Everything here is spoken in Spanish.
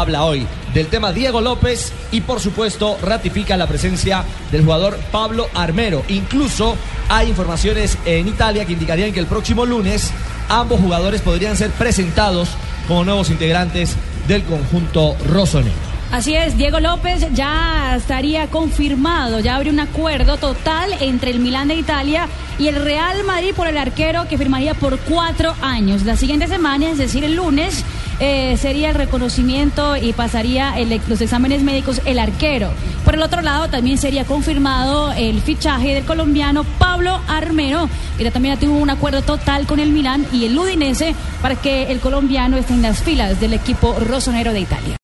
habla hoy del tema Diego López y por supuesto ratifica la presencia del jugador Pablo Armero. Incluso hay informaciones en Italia que indicarían que el próximo lunes ambos jugadores podrían ser presentados como nuevos integrantes del conjunto rosonero. Así es, Diego López ya estaría confirmado, ya habría un acuerdo total entre el Milán de Italia y el Real Madrid por el arquero que firmaría por cuatro años. La siguiente semana, es decir, el lunes, eh, sería el reconocimiento y pasaría el- los exámenes médicos el arquero. Por el otro lado, también sería confirmado el fichaje del colombiano Pablo Armero, que también ya tuvo un acuerdo total con el Milán y el Udinese para que el colombiano esté en las filas del equipo rosonero de Italia.